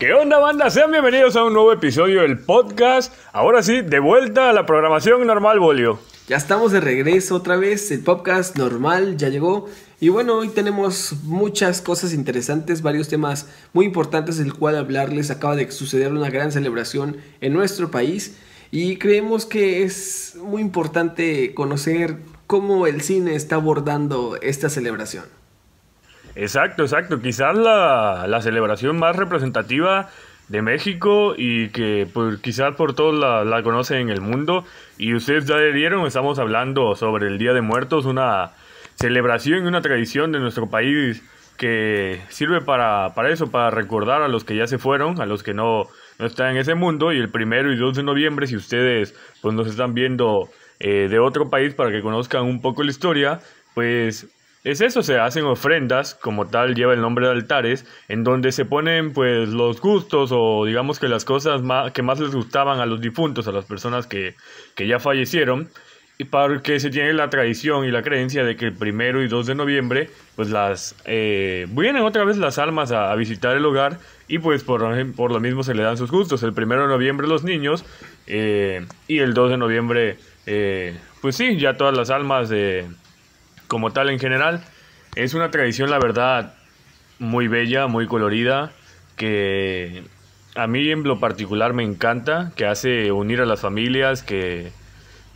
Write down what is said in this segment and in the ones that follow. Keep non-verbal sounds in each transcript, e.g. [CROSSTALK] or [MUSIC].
¿Qué onda, banda? Sean bienvenidos a un nuevo episodio del podcast. Ahora sí, de vuelta a la programación normal, Bolio. Ya estamos de regreso otra vez, el podcast normal ya llegó. Y bueno, hoy tenemos muchas cosas interesantes, varios temas muy importantes del cual hablarles. Acaba de suceder una gran celebración en nuestro país y creemos que es muy importante conocer cómo el cine está abordando esta celebración. Exacto, exacto. Quizás la, la celebración más representativa de México y que pues, quizás por todos la, la, conocen en el mundo. Y ustedes ya vieron, estamos hablando sobre el Día de Muertos, una celebración y una tradición de nuestro país que sirve para, para eso, para recordar a los que ya se fueron, a los que no, no están en ese mundo. Y el primero y 2 de noviembre, si ustedes pues, nos están viendo eh, de otro país para que conozcan un poco la historia, pues es eso, se hacen ofrendas, como tal lleva el nombre de altares, en donde se ponen pues los gustos o digamos que las cosas más, que más les gustaban a los difuntos, a las personas que, que ya fallecieron, y porque se tiene la tradición y la creencia de que el primero y 2 de noviembre pues las eh, vienen otra vez las almas a, visitar el hogar y pues por, por lo mismo se le dan sus gustos. El primero de noviembre los niños eh, y el 2 de noviembre eh, pues sí, ya todas las almas de como tal en general. Es una tradición, la verdad, muy bella, muy colorida, que a mí en lo particular me encanta, que hace unir a las familias, que,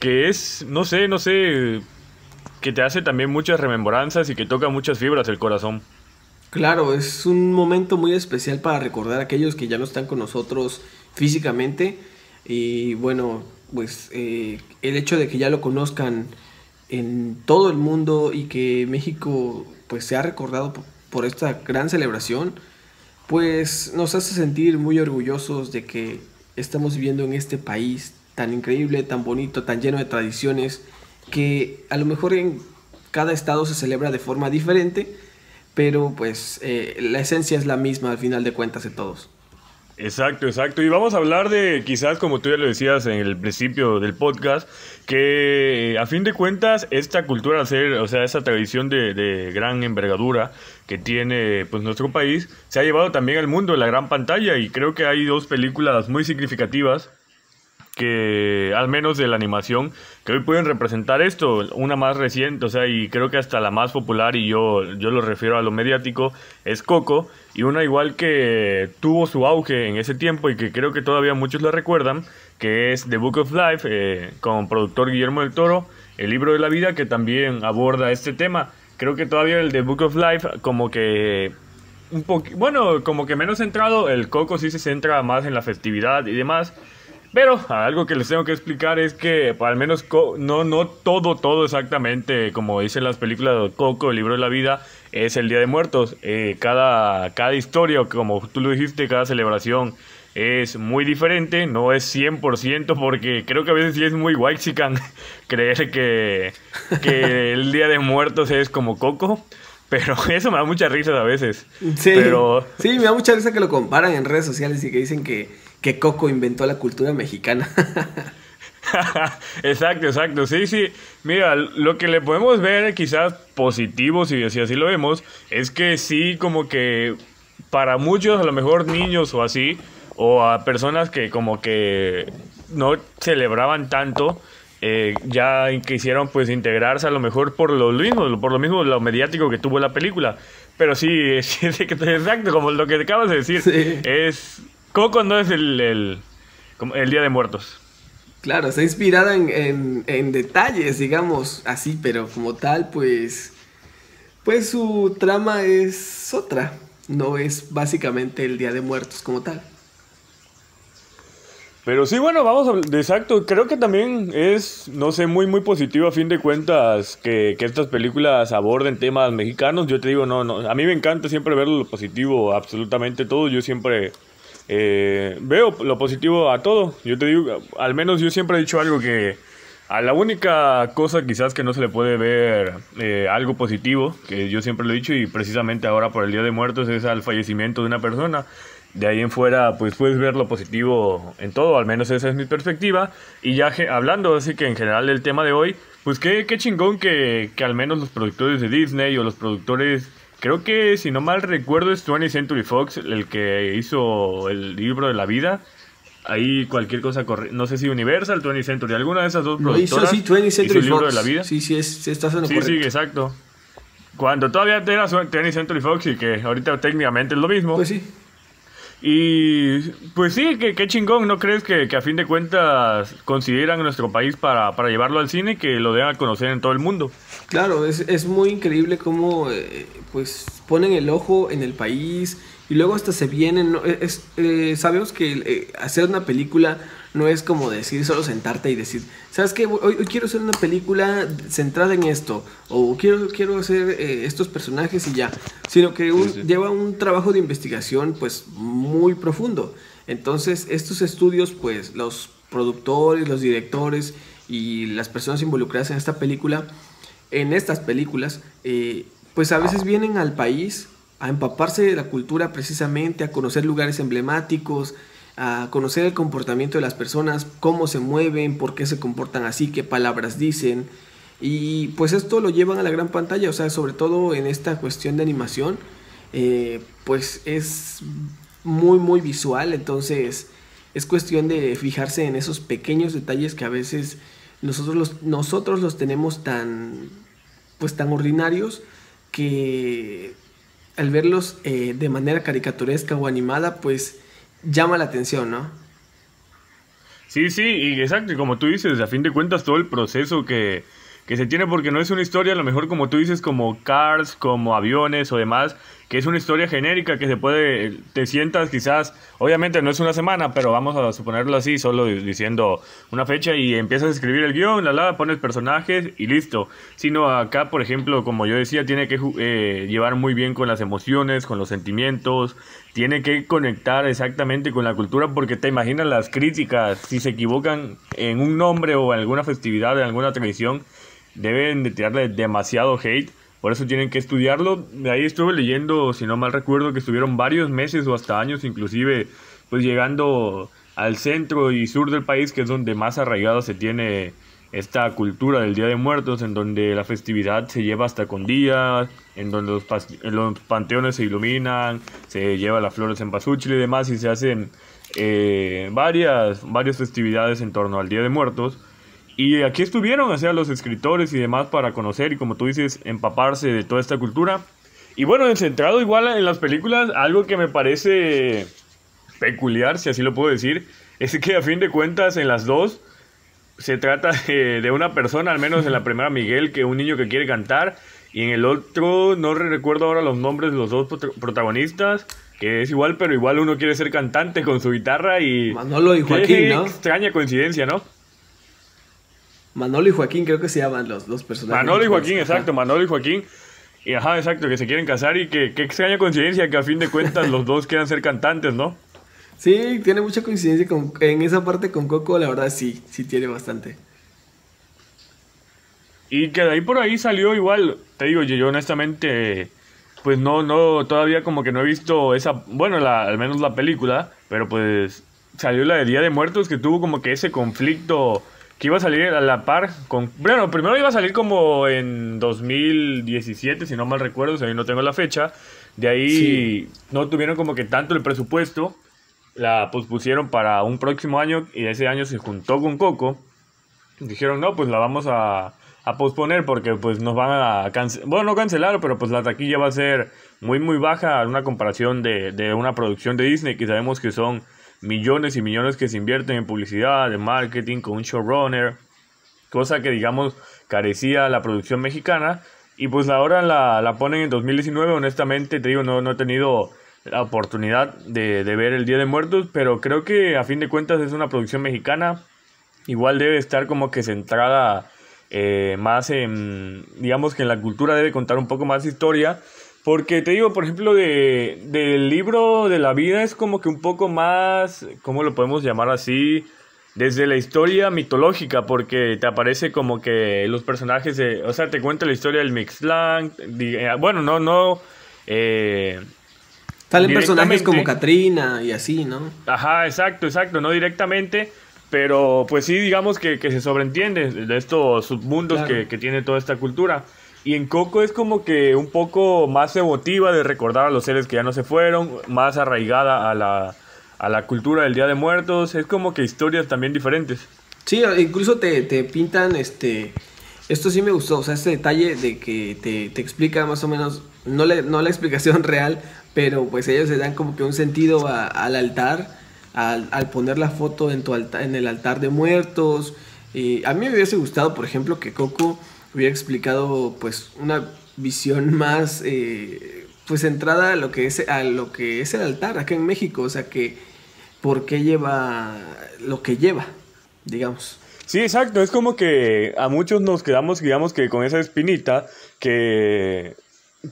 que es, no sé, no sé, que te hace también muchas remembranzas y que toca muchas fibras el corazón. Claro, es un momento muy especial para recordar a aquellos que ya no están con nosotros físicamente y bueno, pues eh, el hecho de que ya lo conozcan en todo el mundo y que México pues se ha recordado por, esta gran celebración, pues nos hace sentir muy orgullosos de que estamos viviendo en este país tan increíble, tan bonito, tan lleno de tradiciones, que a lo mejor en cada estado se celebra de forma diferente, pero pues eh, la esencia es la misma al final de cuentas de todos. Exacto, exacto. Y vamos a hablar de, quizás como tú ya lo decías en el principio del podcast, que a fin de cuentas esta cultura, o sea, esa tradición de, de, gran envergadura que tiene pues nuestro país, se ha llevado también al mundo, la gran pantalla, y creo que hay dos películas muy significativas que al menos de la animación que hoy pueden representar esto una más reciente o sea y creo que hasta la más popular y yo yo lo refiero a lo mediático es Coco y una igual que tuvo su auge en ese tiempo y que creo que todavía muchos la recuerdan que es The Book of Life eh, con productor Guillermo del Toro el libro de la vida que también aborda este tema. Creo que todavía el The Book of Life como que un poco bueno como que menos centrado el Coco sí se centra más en la festividad y demás pero algo que les tengo que explicar es que al menos no, no todo, todo exactamente como dicen las películas de Coco, el libro de la vida, es el Día de Muertos. Eh, cada, cada historia, como tú lo dijiste, cada celebración es muy diferente, no es 100% porque creo que a veces sí es muy whitezican [LAUGHS] creer que, que [LAUGHS] el Día de Muertos es como Coco. Pero [LAUGHS] eso me da mucha risa a veces. Sí, pero... sí, me da mucha risa que lo comparan en redes sociales y que dicen que, que Coco inventó la cultura mexicana. [LAUGHS] exacto, exacto. Sí, sí. Mira, lo que le podemos ver quizás positivo, si, si así lo vemos, es que sí, como que para muchos, a lo mejor niños o así, o a personas que como que no celebraban tanto, eh, ya quisieron pues integrarse a lo mejor por lo mismo, por lo mismo lo mediático que tuvo la película. Pero sí, [LAUGHS] sí exacto, como lo que acabas de decir, Sí. es Coco no es el, el, el Día de Muertos. Claro, está inspirada en, en, detalles, digamos, así, pero como tal, pues, pues su trama es otra. No es básicamente el Día de Muertos como tal. Pero sí, bueno, vamos a... Exacto, creo que también es, no sé, muy, muy positivo a fin de cuentas que, que estas películas aborden temas mexicanos. Yo te digo, no, no, a mí me encanta siempre ver lo positivo, absolutamente todo. Yo siempre eh, veo lo positivo a todo. Yo te digo, al menos yo siempre he dicho algo que a la única cosa quizás que no se le puede ver eh, algo positivo, que yo siempre lo he dicho y precisamente ahora por el Día de Muertos es al fallecimiento de una persona. De ahí en fuera, pues puedes ver lo positivo en todo, al menos esa es mi perspectiva. Y ya hablando así que en general del tema de hoy, pues qué, qué chingón que, que al menos los productores de Disney o los productores Creo que, si no mal recuerdo, es 20th Century Fox el que hizo el libro de la vida. Ahí cualquier cosa corre. No sé si Universal, 20th Century, alguna de esas dos Lo hizo, productoras. sí, 20th Century hizo el libro Fox. de la vida. Sí, sí, es, sí estás en lo Sí, sí, correcto. exacto. Cuando todavía era 20th Century Fox y que ahorita técnicamente es lo mismo. Pues sí. Y pues sí, que qué chingón, ¿no crees que, que a fin de cuentas consideran nuestro país para, para llevarlo al cine y que lo den a conocer en todo el mundo? Claro, es, es muy increíble cómo eh, pues ponen el ojo en el país y luego hasta se vienen. ¿no? Eh, sabemos que eh, hacer una película no es como decir solo sentarte y decir, ¿sabes qué? Hoy, hoy quiero hacer una película centrada en esto o quiero, quiero hacer eh, estos personajes y ya, sino que un- sí. lleva un trabajo de investigación pues muy profundo. Entonces estos estudios pues los productores, los directores y las personas involucradas en esta película en estas películas, eh, pues a veces vienen al país a empaparse de la cultura precisamente, a conocer lugares emblemáticos, a conocer el comportamiento de las personas, cómo se mueven, por qué se comportan así, qué palabras dicen. Y pues esto lo llevan a la gran pantalla, o sea, sobre todo en esta cuestión de animación, eh, pues es muy, muy visual, entonces es cuestión de fijarse en esos pequeños detalles que a veces nosotros los, nosotros los tenemos tan, pues tan ordinarios que al verlos eh, de manera caricaturesca o animada, pues llama la atención, ¿no? Sí, sí, y exacto, como tú dices, a fin de cuentas todo el proceso que, que se tiene, porque no es una historia, a lo mejor como tú dices, como cars, como aviones o demás, que es una historia genérica que se puede, te sientas quizás, obviamente no es una semana, pero vamos a suponerlo así, solo di- diciendo una fecha y empiezas a escribir el guion, la la, pones personajes y listo. Sino acá, por ejemplo, como yo decía, tiene que eh, llevar muy bien con las emociones, con los sentimientos, tiene que conectar exactamente con la cultura porque te imaginas las críticas, si se equivocan en un nombre o en alguna festividad, en alguna tradición, deben de tirarle demasiado hate, por eso tienen que estudiarlo. De ahí estuve leyendo, si no mal recuerdo, que estuvieron varios meses o hasta años inclusive, pues llegando al centro y sur del país, que es donde más arraigado se tiene esta cultura del Día de Muertos, en donde la festividad se lleva hasta con días, en donde los, los panteones se iluminan, se lleva las flores en pasuchil y demás, y se hacen eh, varias, varias festividades en torno al Día de Muertos. Y aquí estuvieron, o sea, los escritores y demás para conocer y como tú dices, empaparse de toda esta cultura. Y bueno, centrado igual en las películas, algo que me parece peculiar, si así lo puedo decir, es que a fin de cuentas en las dos se trata de, de una persona, al menos en la primera Miguel, que un niño que quiere cantar, y en el otro no re- recuerdo ahora los nombres de los dos prota- protagonistas, que es igual, pero igual uno quiere ser cantante con su guitarra y... Manolo y Qué [LAUGHS] Joaquín, ¿no? extraña coincidencia, ¿no? Manolo y Joaquín creo que se llaman los, los personajes. Manolo y Joaquín, Ajá. exacto, Manolo y Joaquín. Y ajá, exacto, que se quieren casar y que qué extraña coincidencia que a fin de cuentas los dos quieran ser cantantes, ¿no? Sí, tiene mucha coincidencia con, en esa parte con Coco, la verdad sí, sí tiene bastante. Y que de ahí por ahí salió igual, te digo, yo, yo honestamente, pues no, no, todavía como que no he visto esa, bueno, la, al menos la película, pero pues salió la de Día de Muertos que tuvo como que ese conflicto que iba a salir a la par con, bueno, primero iba a salir como en 2017, si no mal recuerdo, si no tengo la fecha, de ahí Sí. no tuvieron como que tanto el presupuesto, la pospusieron para un próximo año y ese año se juntó con Coco dijeron no pues la vamos a, a posponer porque pues nos van a cancelar bueno no cancelar pero pues la taquilla va a ser muy muy baja en una comparación de, de una producción de Disney que sabemos que son millones y millones que se invierten en publicidad en marketing con un showrunner cosa que digamos carecía la producción mexicana. Y pues ahora la, la ponen en 2019 honestamente te digo no, no he tenido la oportunidad de, de ver el Día de Muertos pero creo que a fin de cuentas es una producción mexicana. Igual debe estar como que centrada eh, más en, digamos que en la cultura debe contar un poco más historia, porque te digo, por ejemplo, de, del libro de la vida es como que un poco más, ¿cómo lo podemos llamar así? Desde la historia mitológica, porque te aparece como que los personajes, de, o sea, te cuenta la historia del Mixlang, di- eh, bueno, no, no, eh, Salen personajes como. Katrina y así, ¿no? Ajá, exacto, exacto, no directamente, pero pues sí, digamos que, que se sobreentiende de estos submundos Claro. que, que tiene toda esta cultura. Y en Coco es como que un poco más emotiva de recordar a los seres que ya no se fueron, más arraigada a la, a la cultura del Día de Muertos. Es como que historias también diferentes. Sí, incluso te, te pintan este esto sí me gustó, o sea, este detalle de que te, te explica más o menos, no, le, no la explicación [LAUGHS] real, pero pues ellos se dan como que un sentido al altar, al, al, poner la foto en, tu alta, en el altar de muertos. Y a mí me hubiese gustado, por ejemplo, que Coco hubiera explicado pues una visión [LAUGHS] más eh, pues centrada a lo que es a lo que es el altar acá en México, o sea que por qué lleva lo que lleva, digamos. Sí, exacto. Es como que a muchos nos quedamos, digamos que con esa espinita que,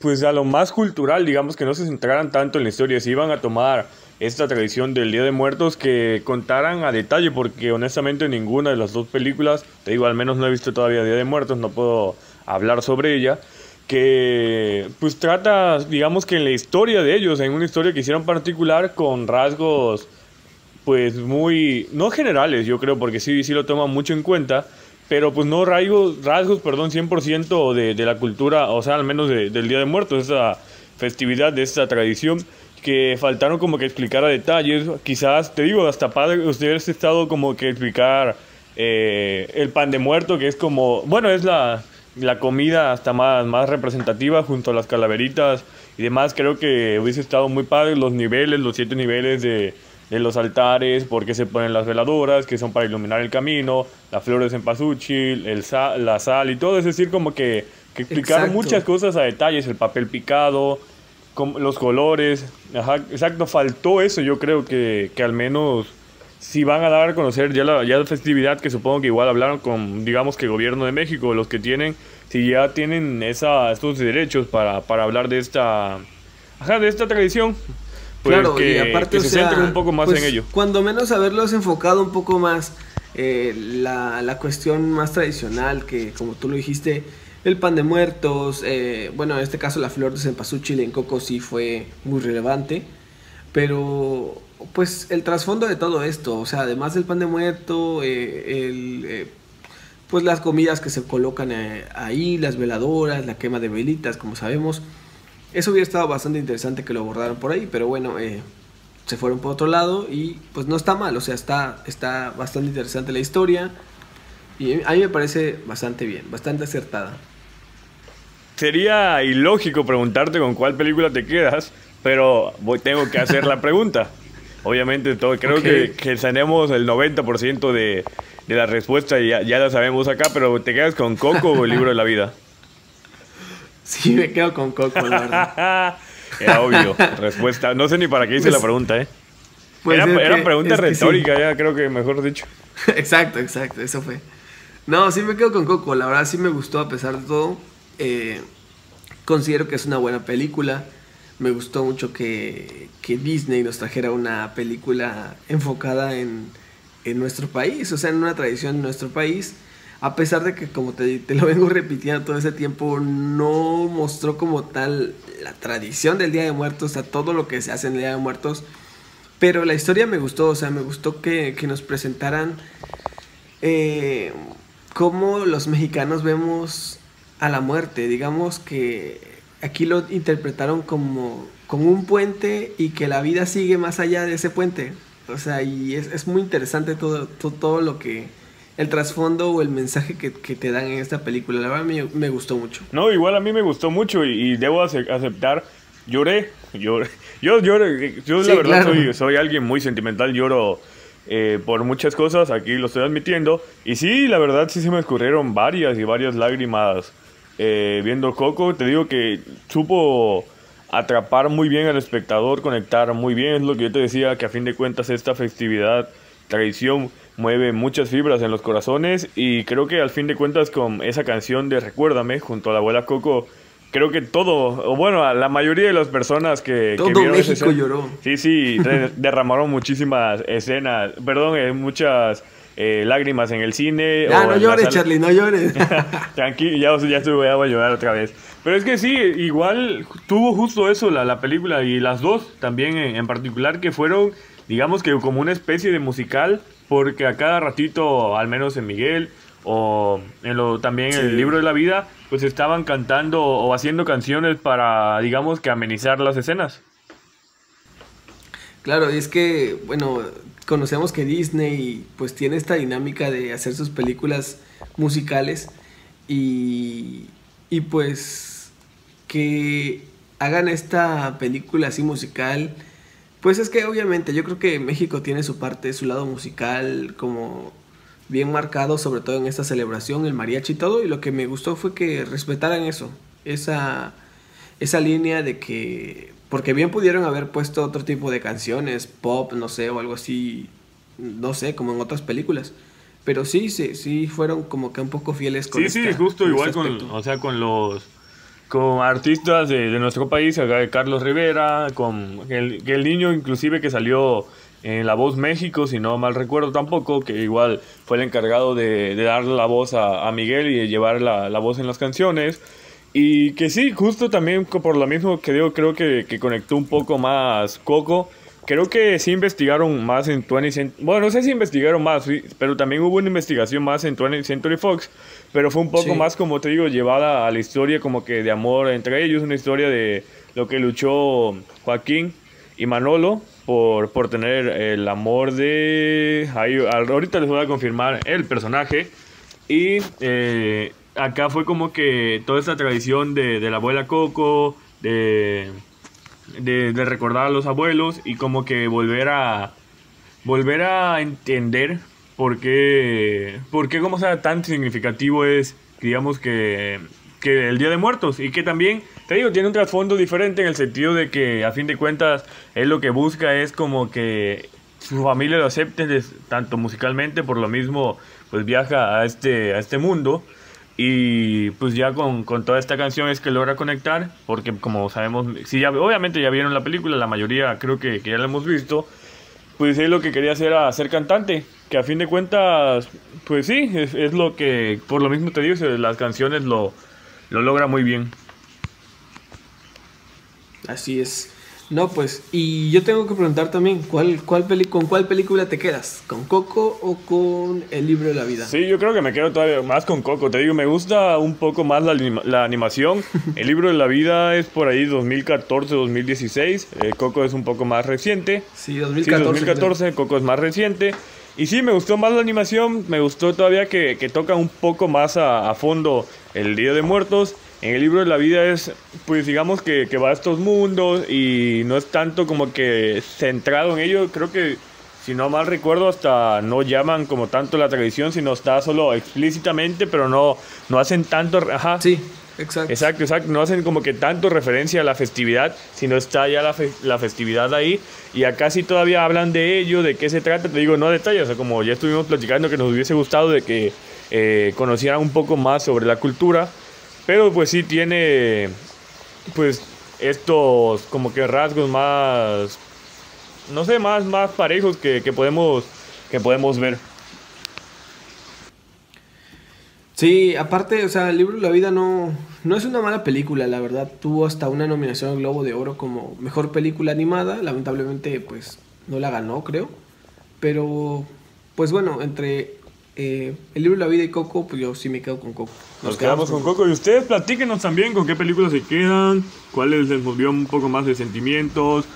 pues a lo más cultural, digamos que no se centraran tanto en la historia, si iban a tomar esta tradición del Día de Muertos que contaran a detalle, porque honestamente ninguna de las dos películas, te digo, al menos no he visto todavía Día de Muertos, no puedo hablar sobre ella, que pues trata, digamos que en la historia de ellos, en una historia que hicieron particular con rasgos pues muy, no generales yo creo, porque sí, sí lo toman mucho en cuenta, pero pues no rasgos, rasgos perdón, 100% de, de la cultura, o sea, al menos del Día de Muertos, esa festividad, de esta tradición, que faltaron como que explicar a detalles, quizás, te digo, hasta padre, ustedes estado como que explicar eh, el pan de muerto, que es como, bueno, es la, la comida hasta más, más representativa junto a las calaveritas y demás, creo que hubiese estado muy padre los niveles, los siete niveles de de los altares, por qué se ponen las veladoras, que son para iluminar el camino, las flores en pasuchil, el la sal y todo, es decir, como que, que explicaron muchas cosas a detalles, el papel picado, los colores, ajá, exacto, faltó eso, yo creo que, que al menos si van a dar a conocer ya la, ya la festividad, que supongo que igual hablaron con, digamos que gobierno de México, los que tienen, si ya tienen esa, estos derechos para, para hablar de esta, ajá, de esta tradición, pues claro, y aparte, se sea, un poco más pues, en ello. Cuando menos haberlos enfocado un poco más eh, la, la, cuestión más tradicional, que como tú lo dijiste, el pan de muertos, eh, bueno, en este caso la flor de cempasúchil en coco sí fue muy relevante, pero pues el trasfondo de todo esto, o sea, además del pan de muerto, eh, el, pues las comidas que se colocan ahí, las veladoras, la quema de velitas, como sabemos, eso hubiera estado bastante interesante que lo abordaran por ahí, pero bueno, eh, se fueron por otro lado y pues no está mal, o sea, está, está bastante interesante la historia y a mí me parece bastante bien, bastante acertada. Sería ilógico preguntarte con cuál película te quedas, pero voy, tengo que hacer la pregunta. [LAUGHS] Obviamente, todo, creo que, que tenemos el 90% de, de la respuesta y ya, ya la sabemos acá, pero ¿te quedas con Coco o el libro de la vida? [LAUGHS] Sí, me quedo con Coco, la verdad. [LAUGHS] Era obvio. Respuesta. No sé ni para qué hice la pues, pregunta, ¿eh? Pues era, era pregunta retórica, ya creo que mejor dicho. exacto, exacto, eso fue. No, sí me quedo con Coco. La verdad sí me gustó a pesar de todo. Eh, considero que es una buena película. Me gustó mucho que, que Disney nos trajera una película enfocada en, en nuestro país, o sea, en una tradición de nuestro país a pesar de que, como te, te, lo [LAUGHS] vengo repitiendo todo ese tiempo, no mostró como tal la tradición del Día de Muertos, o sea, todo lo que se hace en el Día de Muertos. Pero la historia me gustó, o sea, me gustó que, que nos presentaran eh, cómo los mexicanos vemos a la muerte. Digamos que aquí lo interpretaron como, como un puente y que la vida sigue más allá de ese puente. O sea, y es, es muy interesante todo, todo, todo lo que el trasfondo o el mensaje que, te dan en esta película. La verdad me, me gustó mucho. No, igual a mí me gustó mucho y, debo aceptar, lloré, lloré. [LAUGHS] Yo, lloro, yo la verdad soy, soy alguien muy sentimental, lloro eh, por muchas cosas, aquí lo estoy admitiendo. Y sí, la verdad sí se me escurrieron varias y varias lágrimas eh, viendo Coco. Te digo que supo atrapar muy bien al espectador, conectar muy bien, es lo que yo te decía, que a fin de cuentas esta festividad, tradición, mueve muchas fibras en los corazones y creo que al fin de cuentas con esa canción de Recuérdame junto a la abuela Coco creo que todo, o bueno, la mayoría de las personas que, todo vieron México lloró. Sí, sí, [LAUGHS] derramaron muchísimas escenas, perdón, eh, muchas eh, lágrimas en el cine. Ya, no llores, Charlie, no llores. [LAUGHS] Tranquilo, ya, ya estuve, a llorar otra vez. Pero es que sí, igual tuvo justo eso la, la película y las dos también en, en particular que fueron, digamos que como una especie de musical porque a cada ratito, al menos en Miguel o en lo, también en el libro de la vida, pues estaban cantando o haciendo canciones para, digamos, que amenizar las escenas. Claro, y es que, bueno, conocemos que Disney pues tiene esta dinámica de hacer sus películas musicales y, y pues que hagan esta película así musical, pues es que obviamente yo creo que México tiene su parte, su lado musical como bien marcado, sobre todo en esta celebración, el mariachi y todo, y lo que me gustó fue que respetaran eso, esa, esa línea de que, porque bien pudieron haber puesto otro tipo de canciones, pop, no sé, o algo así, no sé, como en otras películas. Pero sí, sí, sí fueron como que un poco fieles con Sí, sí, justo igual con, o sea, con los con artistas de, nuestro país, Carlos Rivera, con el, el niño inclusive que salió en La Voz México, si no mal recuerdo tampoco, que igual fue el encargado de, de darle la voz a, Miguel y de llevar la, la, voz en las canciones. Y que sí, justo también por lo mismo que digo, creo que, que conectó un poco más Coco. Creo que sí investigaron más en 20 Bueno, no sé si investigaron más, pero también hubo una investigación más en 20 Century Fox. Pero fue un poco más, como te digo, llevada a la historia como que de amor entre ellos. Una historia de lo que luchó Joaquín y Manolo por, por tener el amor de... ahorita les voy a confirmar el personaje. Y eh, acá fue como que toda esta tradición de, de la abuela Coco, de, de, de, recordar a los abuelos y como que volver a... Volver a entender por qué, por qué como sea tan significativo es, digamos que que el Día de Muertos y que también, te digo, tiene un trasfondo diferente en el sentido de que a fin de cuentas él lo que busca es como que su familia lo acepte tanto musicalmente, por lo mismo pues viaja a este, a este mundo y pues ya con, con, toda esta canción es que logra conectar, porque como sabemos, si ya, obviamente ya vieron la película, la mayoría creo que, que ya la hemos visto, pues él lo que quería hacer era ser cantante, que a fin de cuentas, pues sí, es, es lo que, por lo mismo te digo, las canciones lo, lo logra muy bien. Así es. No, pues, y yo tengo que preguntar también, ¿cuál, cuál ¿con cuál película te quedas? ¿Con Coco o con El libro de la vida? Sí, yo creo que me quedo todavía más con Coco. Te digo, me gusta un poco más la, la animación. [LAUGHS] El libro de la vida es por ahí 2014, 2016. Eh, Coco es un poco más reciente. Sí, 2014. 2014, Coco es más reciente. Y sí, me gustó más la animación, me gustó todavía que, que toca un poco más a, a, fondo el Día de Muertos. En el libro de la vida es, pues digamos que, que va a estos mundos y no es tanto como que centrado en ello. Creo que, si no mal recuerdo, hasta no llaman como tanto la tradición, sino está solo explícitamente, pero no, no hacen tanto... Ajá. Sí, Exacto. Exacto, exacto. No hacen como que tanto referencia a la festividad, sino está ya la, la, festividad ahí. Y acá sí todavía hablan de ello, de qué se trata. Te digo, no detalles, o sea, como ya estuvimos platicando que nos hubiese gustado de que eh, conocieran un poco más sobre la cultura. Pero pues sí tiene, pues, estos como que rasgos más, no sé, más, más parejos que, que podemos, que podemos ver. Sí, aparte, o sea, el libro la vida no, no es una mala película, la verdad. Tuvo hasta una nominación al Globo de Oro como mejor película animada. Lamentablemente, pues no la ganó, creo. Pero, pues bueno, entre eh, el libro la vida y Coco, pues yo sí me quedo con Coco. Nos, quedamos, con, Coco. Y ustedes platíquenos también con qué películas se quedan, cuáles les movió un poco más de sentimientos,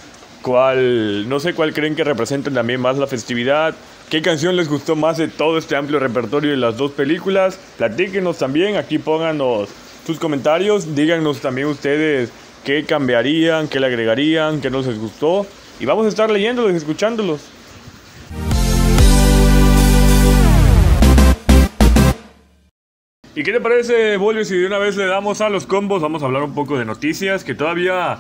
cuál, no sé cuál creen que representen también más la festividad. ¿Qué canción les gustó más de todo este amplio repertorio de las dos películas? Platíquenos también, aquí pónganos sus comentarios, díganos también ustedes qué cambiarían, qué le agregarían, qué no les gustó. Y vamos a estar leyéndolos y escuchándolos. ¿Y qué te parece, Bolio, si de una vez le damos a los combos? Vamos a hablar un poco de noticias que todavía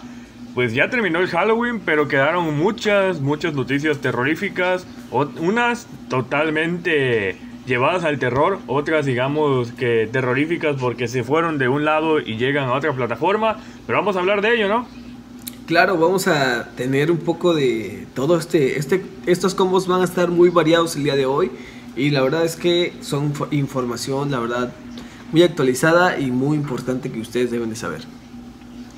pues ya terminó el Halloween, pero quedaron muchas, muchas noticias terroríficas, unas totalmente llevadas al terror, otras digamos que terroríficas porque se fueron de un lado y llegan a otra plataforma, pero vamos a hablar de ello, ¿no? Claro, vamos a tener un poco de todo este, este, estos combos van a estar muy variados el día de hoy y la verdad es que son información, la verdad, muy actualizada y muy importante que ustedes deben de saber.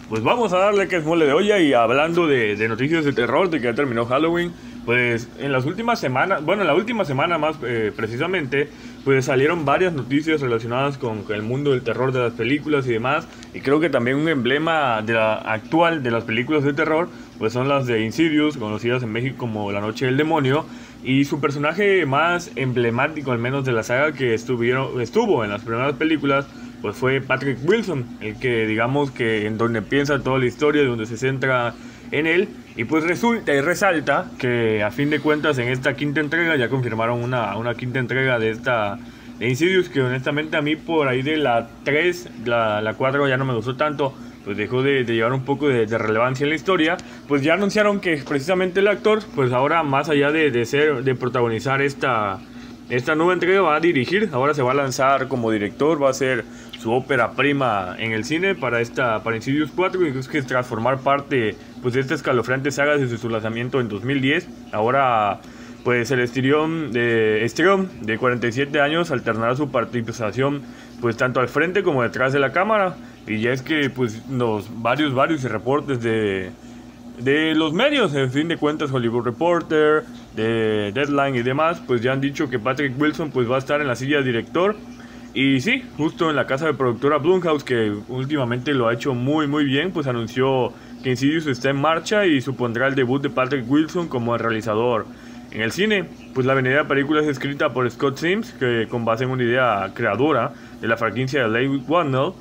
Pues vamos a darle que es mole de olla y hablando de, noticias de terror, de que ya terminó Halloween, pues en las últimas semanas, bueno, en la última semana más eh, precisamente, pues salieron varias noticias relacionadas con, el mundo del terror de las películas y demás. Y creo que también un emblema de la, actual de las películas de terror, pues son las de Insidious, conocidas en México como La Noche del Demonio. Y su personaje más emblemático, al menos de la saga que estuvieron, estuvo en las primeras películas, pues fue Patrick Wilson, el que digamos que en donde piensa toda la historia, donde se centra en él. Y pues resulta y resalta que a fin de cuentas en esta quinta entrega ya confirmaron una, una quinta entrega de esta de Insidious que honestamente a mí por ahí de la 3, la, la 4 ya no me gustó tanto, pues dejó de, llevar un poco de, relevancia en la historia, pues ya anunciaron que precisamente el actor, pues ahora más allá de, de ser, de protagonizar esta, esta nueva entrega va a dirigir, ahora se va a lanzar como director, va a ser su ópera prima en el cine para esta para Insidious 4 y es que transformar parte pues de esta escalofriante saga desde su lanzamiento en 2010 ahora pues el Estirión de Estrión de 47 años alternará su participación pues tanto al frente como detrás de la cámara y ya es que pues los varios varios reportes de de los medios, en fin de cuentas Hollywood Reporter, de Deadline y demás, pues ya han dicho que Patrick Wilson pues va a estar en la silla de director y sí, justo en la casa de productora Blumhouse, que últimamente lo ha hecho muy muy bien, pues anunció que Insidious está en marcha y supondrá el debut de Patrick Wilson como el realizador. En el cine, pues la venida de película es escrita por Scott Sims, que con base en una idea creadora de la franquicia de Leigh Whannell,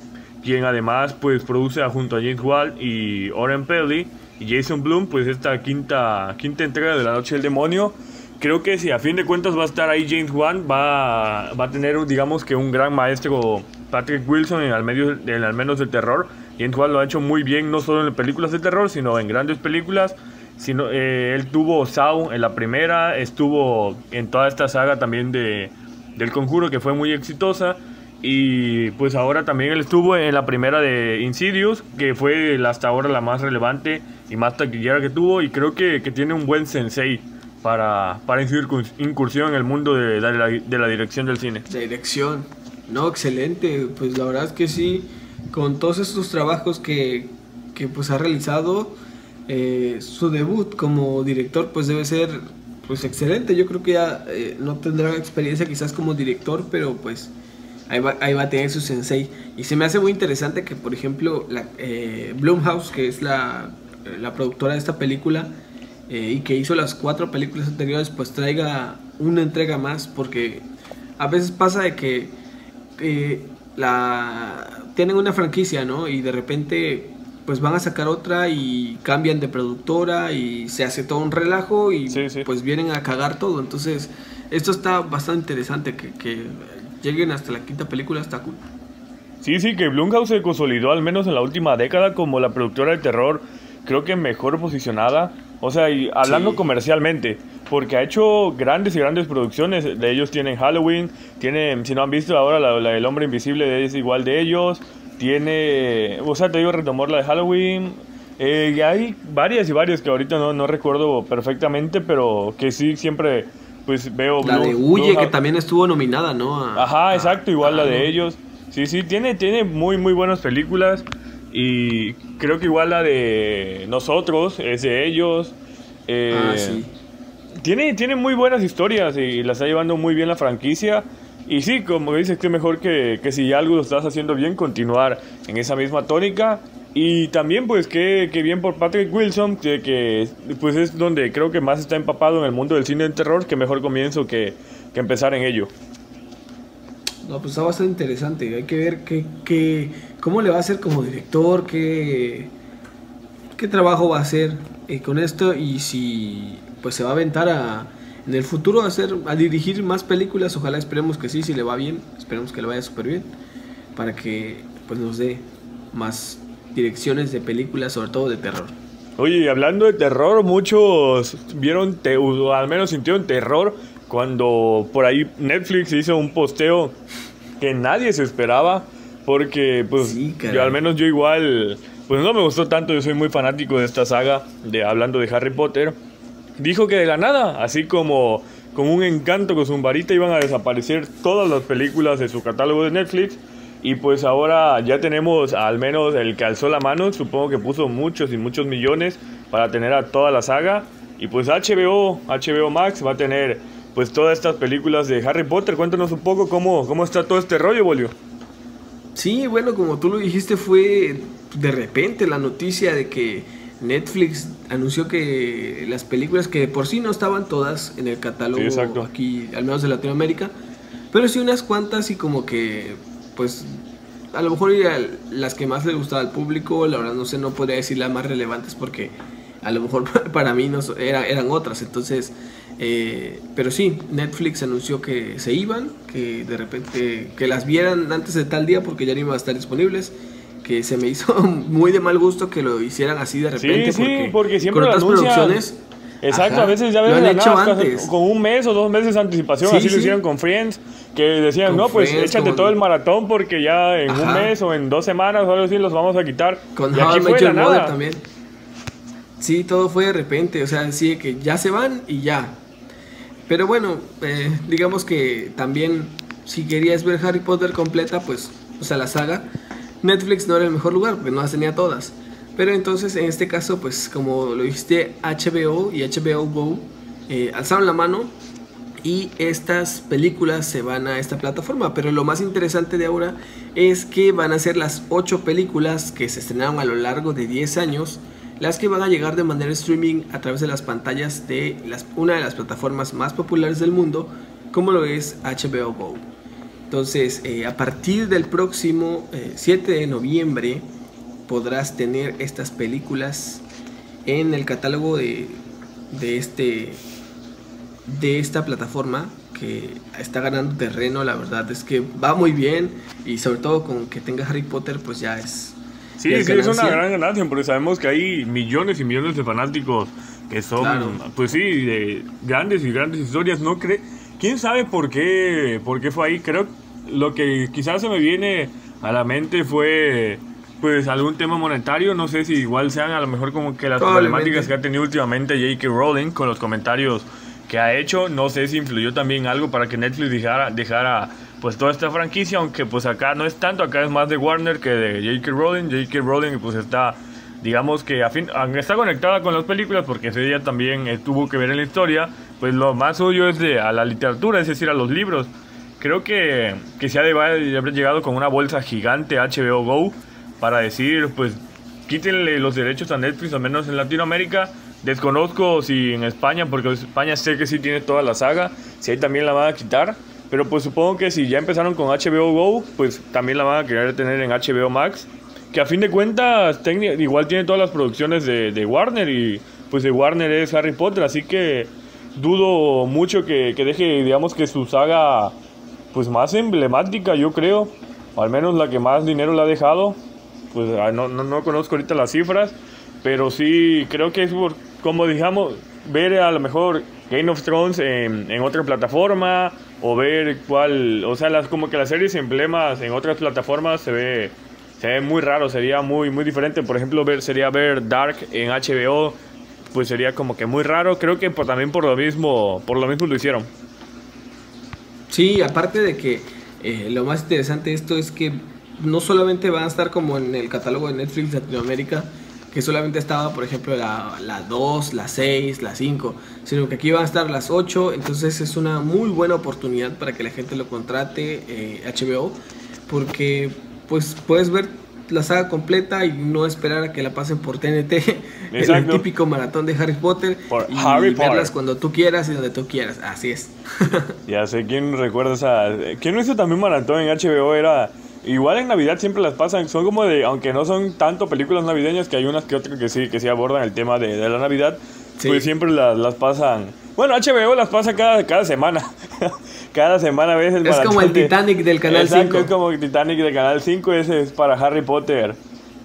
quien además pues produce junto a James Wall y Oren Pelly y Jason Bloom pues esta quinta, quinta entrega de La Noche del Demonio creo que si a fin de cuentas va a estar ahí James Wan, va, va a tener, digamos que un gran maestro Patrick Wilson en al, medio, en al menos del terror. James Wan lo ha hecho muy bien, no solo en películas de terror, sino en grandes películas. Sino, eh, él tuvo Saw en la primera, estuvo en toda esta saga también de, del Conjuro, que fue muy exitosa. Y pues ahora también él estuvo en la primera de Insidious, que fue hasta ahora la más relevante y más taquillera que tuvo. Y creo que, que tiene un buen sensei para, para incursión en el mundo de, la, de, la, dirección del cine. Dirección, no, excelente, pues la verdad es que sí, con todos estos trabajos que, que pues ha realizado, eh, su debut como director pues debe ser pues excelente, yo creo que ya eh, no tendrá experiencia quizás como director, pero pues ahí va, ahí va a tener su sensei. Y se me hace muy interesante que por ejemplo la, eh, Blumhouse, que es la, la productora de esta película, eh, y que hizo las cuatro películas anteriores, pues traiga una entrega más, porque a veces pasa de que eh, la tienen una franquicia, ¿no? Y de repente pues van a sacar otra y cambian de productora y se hace todo un relajo y pues vienen a cagar todo. Entonces, esto está bastante interesante, que, que lleguen hasta la quinta película, está cool. Sí, sí, que Blumhouse se consolidó al menos en la última década como la productora de terror, creo que mejor posicionada o sea, y hablando comercialmente, porque ha hecho grandes y grandes producciones. De ellos tienen Halloween, tienen, si no han visto ahora, la, del Hombre Invisible es igual de ellos. Tiene, o sea, te digo, retomar la de Halloween. Eh, y hay varias y varias que ahorita no, no recuerdo perfectamente, pero que sí siempre pues veo. La de Huye, que también estuvo nominada, ¿no? Ajá, exacto, igual la de ellos. Sí, sí, tiene, tiene muy, muy buenas películas. Y creo que igual la de nosotros, es de ellos. Eh, ah, sí. Tiene, tiene muy buenas historias y la está llevando muy bien la franquicia. Y sí, como dices, que mejor que, que si algo lo estás haciendo bien, continuar en esa misma tónica. Y también, pues, que, que bien por Patrick Wilson, que, pues es donde creo que más está empapado en el mundo del cine de terror, que mejor comienzo que, que empezar en ello. No, pues está bastante interesante. Hay que ver qué, qué, cómo le va a hacer como director, qué, qué trabajo va a hacer eh, con esto y si pues se va a aventar a, en el futuro a, hacer, a dirigir más películas. Ojalá esperemos que sí, si le va bien. Esperemos que le vaya súper bien. Para que pues nos dé más direcciones de películas, sobre todo de terror. Oye, hablando de terror, muchos vieron, te, o al menos sintieron terror cuando por ahí Netflix hizo un posteo que nadie se esperaba, porque pues yo al menos yo igual, pues no me gustó tanto, yo soy muy fanático de esta saga, de hablando de Harry Potter, dijo que de la nada, así como con un encanto con su varita iban a desaparecer todas las películas de su catálogo de Netflix. Y pues ahora ya tenemos al menos el que alzó la mano, supongo que puso muchos y muchos millones para tener a toda la saga. Y pues HBO, HBO Max va a tener pues todas estas películas de Harry Potter. Cuéntanos un poco cómo, cómo está todo este rollo, Bolio. Sí, bueno, como tú lo dijiste, fue de repente la noticia de que Netflix anunció que las películas que por sí no estaban todas en el catálogo aquí, al menos de Latinoamérica, pero sí unas cuantas y como que, pues, a lo mejor las que más le gustaba al público, la verdad no sé, no podría decir las más relevantes porque a lo mejor [LAUGHS] para mí no era, eran otras, entonces eh, pero sí, Netflix anunció que se iban, que de repente que las vieran antes de tal día porque ya no iban a estar disponibles. Que se me hizo [LAUGHS] muy de mal gusto que lo hicieran así de repente. Sí, porque, sí, porque siempre con otras producciones. Exacto, a veces ya ven hecho antes. con un mes o dos meses de anticipación, así lo hicieron con Friends, que decían, no, pues échate todo el maratón porque ya en un mes o en dos semanas o algo así los vamos a quitar. Con y aquí fue la nada. también. Sí, todo fue de repente, o sea, sí, que ya se van y ya. Pero bueno, eh, digamos que también si querías ver Harry Potter completa, pues, o sea, la saga, Netflix no era el mejor lugar, porque no las tenía todas. Pero entonces, en este caso, pues, como lo dijiste, HBO y HBO Go eh, alzaron la mano y estas películas se van a esta plataforma. Pero lo más interesante de ahora es que van a ser las 8 películas que se estrenaron a lo largo de 10 años las que van a llegar de manera streaming a través de las pantallas de una de las plataformas más populares del mundo, como lo es HBO Go. Entonces, eh, a partir del próximo 7 eh, de noviembre podrás tener estas películas en el catálogo de, de, este, de esta plataforma que está ganando terreno, la verdad es que va muy bien y sobre todo con que tenga Harry Potter pues ya es Sí, sí, es una gran ganancia, porque sabemos que hay millones y millones de fanáticos que son, pues sí, de grandes y grandes historias. No cree, quién sabe por qué, por qué fue ahí. Creo lo que quizás se me viene a la mente fue pues algún tema monetario, no sé si igual sean a lo mejor como que las problemáticas que ha tenido últimamente J.K. Rowling con los comentarios que ha hecho, no sé si influyó también algo para que Netflix dejara, dejara pues toda esta franquicia, aunque pues acá no es tanto, acá es más de Warner que de J.K. Rowling. J.K. Rowling pues está, digamos que a fin, aunque está conectada con las películas, porque ese día también eh, tuvo que ver en la historia, pues lo más suyo es de a la literatura, es decir, a los libros. Creo que, que se ha de haber llegado con una bolsa gigante HBO Go para decir, pues quítenle los derechos a Netflix, al menos en Latinoamérica. Desconozco si en España, porque España sé que sí tiene toda la saga, si ahí también la van a quitar. Pero pues supongo que si ya empezaron con HBO Go, pues también la van a querer tener en HBO Max. Que a fin de cuentas, igual tiene todas las producciones de, Warner y pues de Warner es Harry Potter, así que dudo mucho que, que, deje, digamos que su saga pues más emblemática, yo creo, al menos la que más dinero le ha dejado, pues ah, no, no, no conozco ahorita las cifras, pero sí creo que es por, como digamos, ver a lo mejor Game of Thrones en, en otra plataforma o ver cuál, o sea, las como que las series emblemas en otras plataformas se ve se ve muy raro, sería muy muy diferente, por ejemplo, ver sería ver Dark en HBO, pues sería como que muy raro, creo que por, también por lo mismo, por lo mismo lo hicieron. Sí, aparte de que eh, lo más interesante de esto es que no solamente van a estar como en el catálogo de Netflix Latinoamérica, que solamente estaba, por ejemplo, la, la 2, la 6, la 5, sino que aquí van a estar las 8, entonces es una muy buena oportunidad para que la gente lo contrate HBO, eh, porque pues puedes ver la saga completa y no esperar a que la pasen por TNT, [LAUGHS] el típico maratón de Harry Potter, y verlas cuando tú quieras y donde tú quieras, así es. [LAUGHS] ya sé, ¿quién recuerda esa? ¿Quién no hizo también maratón en HBO? Era Igual en Navidad siempre las pasan, son como de, aunque no son tanto películas navideñas, que hay unas que otras que sí, que sí abordan el tema de, de la Navidad, pues siempre las, las, pasan. Bueno, HBO las pasa cada, cada semana. [LAUGHS] cada semana a veces. Es como el Titanic del Canal Exacto, 5. Es como el Titanic del Canal 5, ese es para Harry Potter.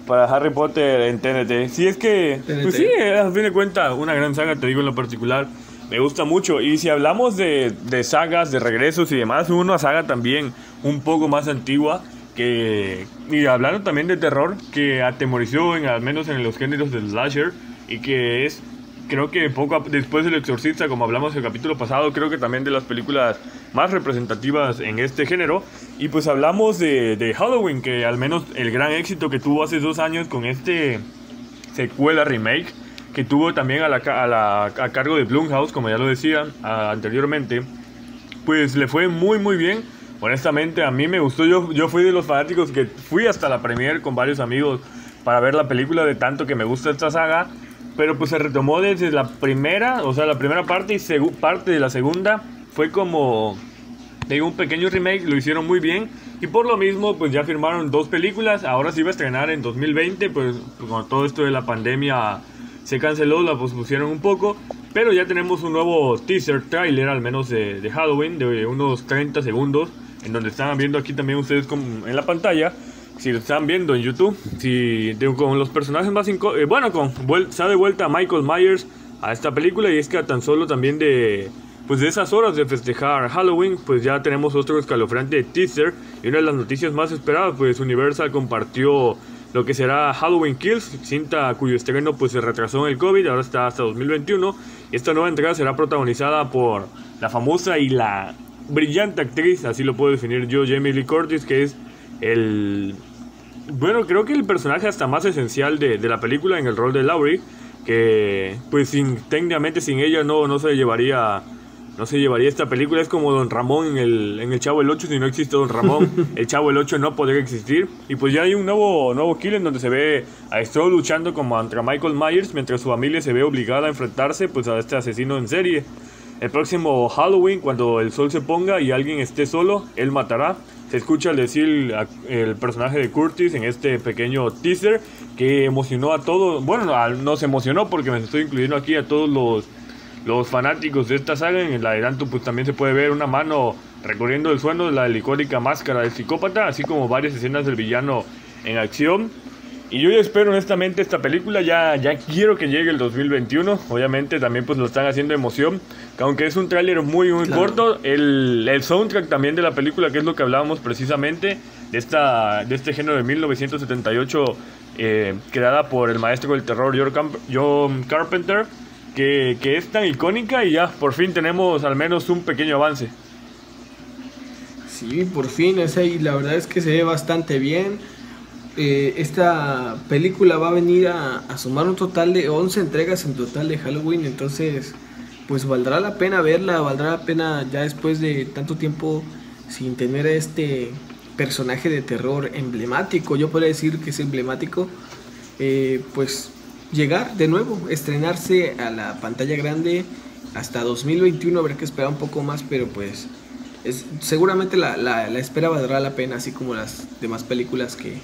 Para Harry Potter en TNT. Si es que, pues sí, a fin de cuentas, una gran saga, te digo en lo particular. Me gusta mucho. Y si hablamos de, de sagas, de regresos y demás, una saga también un poco más antigua que y hablando también de terror que atemorizó en al menos en los géneros del slasher y que es creo que poco después del exorcista como hablamos en el capítulo pasado creo que también de las películas más representativas en este género y pues hablamos de, de Halloween que al menos el gran éxito que tuvo hace dos años con este secuela remake que tuvo también a, la, a, la, a cargo de Blumhouse como ya lo decía anteriormente pues le fue muy muy bien. Honestamente a mí me gustó, yo, yo fui de los fanáticos que fui hasta la premiere con varios amigos para ver la película de tanto que me gusta esta saga. Pero pues se retomó desde la primera, o sea, la primera parte y parte de la segunda fue como de un pequeño remake, lo hicieron muy bien y por lo mismo pues ya firmaron dos películas, ahora se iba a estrenar en 2020, pues, pues con todo esto de la pandemia se canceló, la pospusieron un poco, pero ya tenemos un nuevo teaser trailer, al menos de, de Halloween, de unos 30 segundos, en donde están viendo aquí también ustedes en la pantalla, si lo están viendo en YouTube, si con los personajes más eh, bueno, con se ha de vuelta Michael Myers a esta película y es que tan solo también de pues de esas horas de festejar Halloween, pues ya tenemos otro escalofriante teaser y una de las noticias más esperadas, pues Universal compartió lo que será Halloween Kills, cinta cuyo estreno pues se retrasó en el COVID, ahora está hasta 2021. Esta nueva entrega será protagonizada por la famosa y la brillante actriz, así lo puedo definir yo, Jamie Lee Curtis, que es el... Bueno, creo que el personaje hasta más esencial de, de la película en el rol de Laurie, que pues sin, técnicamente sin ella no, no se llevaría no se llevaría esta película. Es como Don Ramón en el, en el Chavo el 8. Si no existe Don Ramón, [LAUGHS] el Chavo el 8 no podría existir. Y pues ya hay un nuevo, nuevo kill en donde se ve a Stroh luchando como contra Michael Myers, mientras su familia se ve obligada a enfrentarse pues a este asesino en serie. El próximo Halloween, cuando el sol se ponga y alguien esté solo, él matará. Se escucha decir el personaje de Curtis en este pequeño teaser que emocionó a todos. Bueno, no se emocionó porque me estoy incluyendo aquí a todos los los fanáticos de esta saga, en el adelanto pues también se puede ver una mano recorriendo el suelo de la licórica máscara del psicópata, así como varias escenas del villano en acción. Y yo ya espero honestamente esta película, ya, ya quiero que llegue el 2021, obviamente también pues lo están haciendo emoción, que aunque es un tráiler muy muy corto, el, el, soundtrack también de la película, que es lo que hablábamos precisamente, de, esta, de este género de 1978, eh, creada por el maestro del terror John Carpenter, que, es tan icónica y ya por fin tenemos al menos un pequeño avance. Sí, por fin, esa y la verdad es que se ve bastante bien. Eh, esta película va a venir a, sumar un total de 11 entregas en total de Halloween, entonces pues valdrá la pena verla, valdrá la pena ya después de tanto tiempo sin tener a este personaje de terror emblemático, yo podría decir que es emblemático, eh, pues llegar de nuevo, estrenarse a la pantalla grande hasta 2021, habrá que esperar un poco más, pero pues es, seguramente la, la, espera valdrá la pena, así como las demás películas que,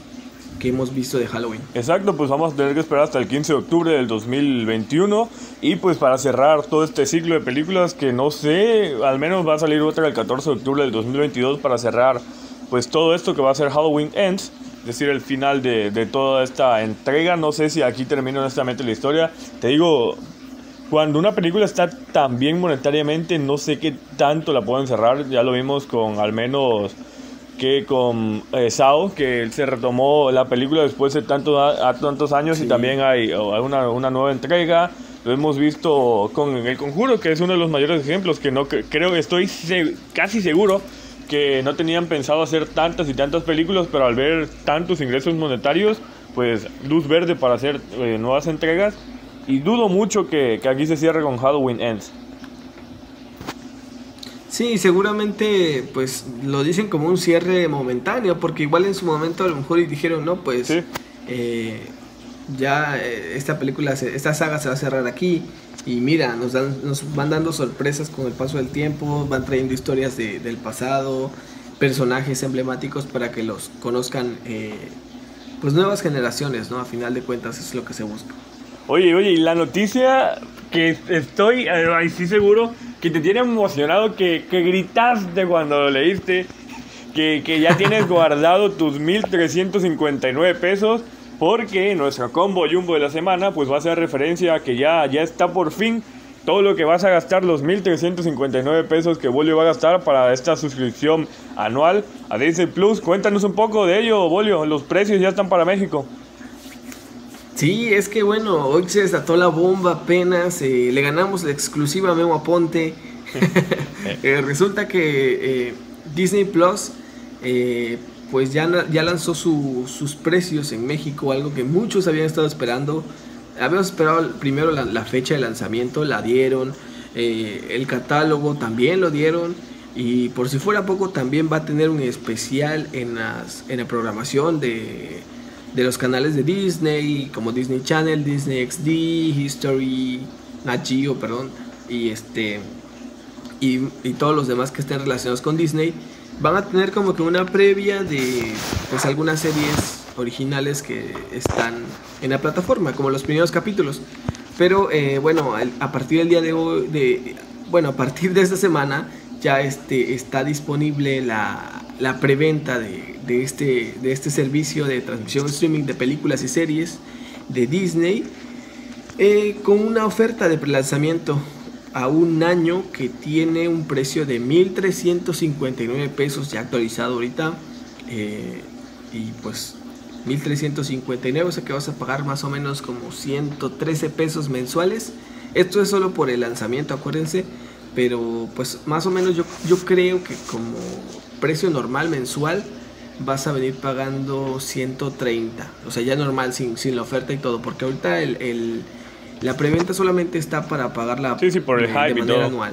que hemos visto de Halloween. Exacto, pues vamos a tener que esperar hasta el 15 de octubre del 2021 y pues para cerrar todo este ciclo de películas que no sé, al menos va a salir otra el 14 de octubre del 2022 para cerrar pues todo esto que va a ser Halloween Ends decir el final de, de, toda esta entrega. No sé si aquí termina honestamente la historia. Te digo, cuando una película está tan bien monetariamente, no sé qué tanto la pueden cerrar. Ya lo vimos con al menos que con eh, Sao, que se retomó la película después de tanto, a, tantos años y también hay, una, una, nueva entrega. Lo hemos visto con El Conjuro, que es uno de los mayores ejemplos, que no creo que estoy casi seguro que no tenían pensado hacer tantas y tantas películas, pero al ver tantos ingresos monetarios, pues luz verde para hacer eh, nuevas entregas. Y dudo mucho que, que, aquí se cierre con Halloween Ends. Sí, seguramente pues lo dicen como un cierre momentáneo, porque igual en su momento a lo mejor dijeron, no, pues eh, ya eh, esta película, esta saga se va a cerrar aquí y mira, nos, dan, nos van dando sorpresas con el paso del tiempo, van trayendo historias del pasado, personajes emblemáticos para que los conozcan eh, pues nuevas generaciones, ¿no? A final de cuentas es lo que se busca. Oye, oye, y la noticia que estoy ahí sí seguro que te tiene emocionado, que, que gritaste cuando lo leíste, que, que ya tienes [LAUGHS] guardado tus 1.359 pesos porque nuestra combo jumbo de la semana pues va a ser referencia a que ya, ya está por fin todo lo que vas a gastar, los 1.359 pesos que Bolio va a gastar para esta suscripción anual a Disney Plus. Cuéntanos un poco de ello, Bolio. Los precios ya están para México. Sí, es que bueno, hoy se desató la bomba apenas. Eh, le ganamos la exclusiva a Memo Aponte. [LAUGHS] Eh, resulta que eh, Disney Plus pues ya, ya lanzó sus precios en México, algo que muchos habían estado esperando. Habíamos esperado primero la, fecha de lanzamiento, la dieron, el catálogo también lo dieron. Y por si fuera poco, también va a tener un especial en, las, en la programación de, de los canales de Disney, como Disney Channel, Disney XD, History, Nat Geo, perdón, y este y, todos los demás que estén relacionados con Disney van a tener como que una previa de pues algunas series originales que están en la plataforma, como los primeros capítulos. Pero eh, bueno, a partir del día de hoy, de, bueno, a partir de esta semana ya este, está disponible la, la preventa de, de, este, de este servicio de transmisión streaming de películas y series de Disney eh, con una oferta de prelanzamiento a un año que tiene un precio de 1.359 pesos ya actualizado ahorita eh, y pues 1.359 o sea que vas a pagar más o menos como 113 pesos mensuales. Esto es solo por el lanzamiento acuérdense pero pues más o menos yo, yo creo que como precio normal mensual vas a venir pagando 130 o sea ya normal sin, sin la oferta y todo porque ahorita el, el la preventa solamente está para pagar la sí, sí, por el de, de manera anual.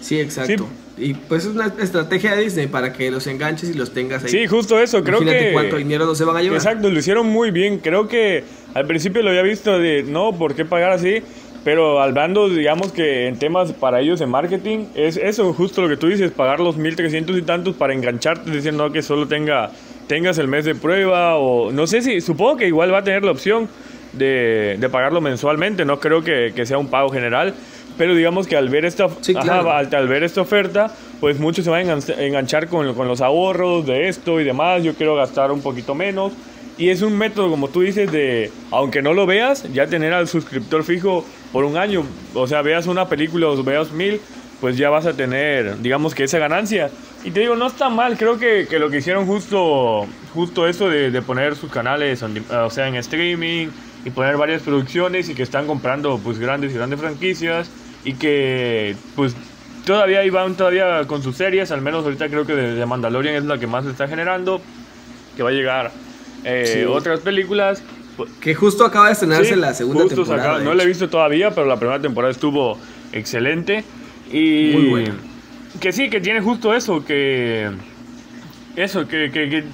Sí, exacto. Sí. Y pues es una estrategia de Disney para que los enganches y los tengas ahí. Sí, justo eso. Creo Imagínate que. cuánto dinero no se van a llevar. Exacto, lo hicieron muy bien. Creo que al principio lo había visto de no, ¿por qué pagar así? Pero hablando, digamos que en temas para ellos en marketing, es eso, justo lo que tú dices, pagar los 1300 y tantos para engancharte, diciendo que solo tenga, tengas el mes de prueba o no sé si, supongo que igual va a tener la opción de, de pagarlo mensualmente, no creo que, que, sea un pago general, pero digamos que al ver esta, sí, claro. ajá, al, al, ver esta oferta, pues muchos se van a enganchar con, con los ahorros de esto y demás, yo quiero gastar un poquito menos. Y es un método, como tú dices, de, aunque no lo veas, ya tener al suscriptor fijo por un año. O sea, veas una película o veas mil, pues ya vas a tener, digamos que esa ganancia. Y te digo, no está mal, creo que, que lo que hicieron justo, justo eso de, de, poner sus canales, o sea, en streaming y poner varias producciones y que están comprando pues grandes y grandes franquicias y que pues todavía iban todavía con sus series, al menos ahorita creo que de, de Mandalorian es la que más se está generando, que va a llegar eh, sí. otras películas. Que justo acaba de estrenarse sí, la segunda temporada. Acaba, no la he visto todavía, pero la primera temporada estuvo excelente. Y Muy buena. que sí, que tiene justo eso, que... Eso, que... que, que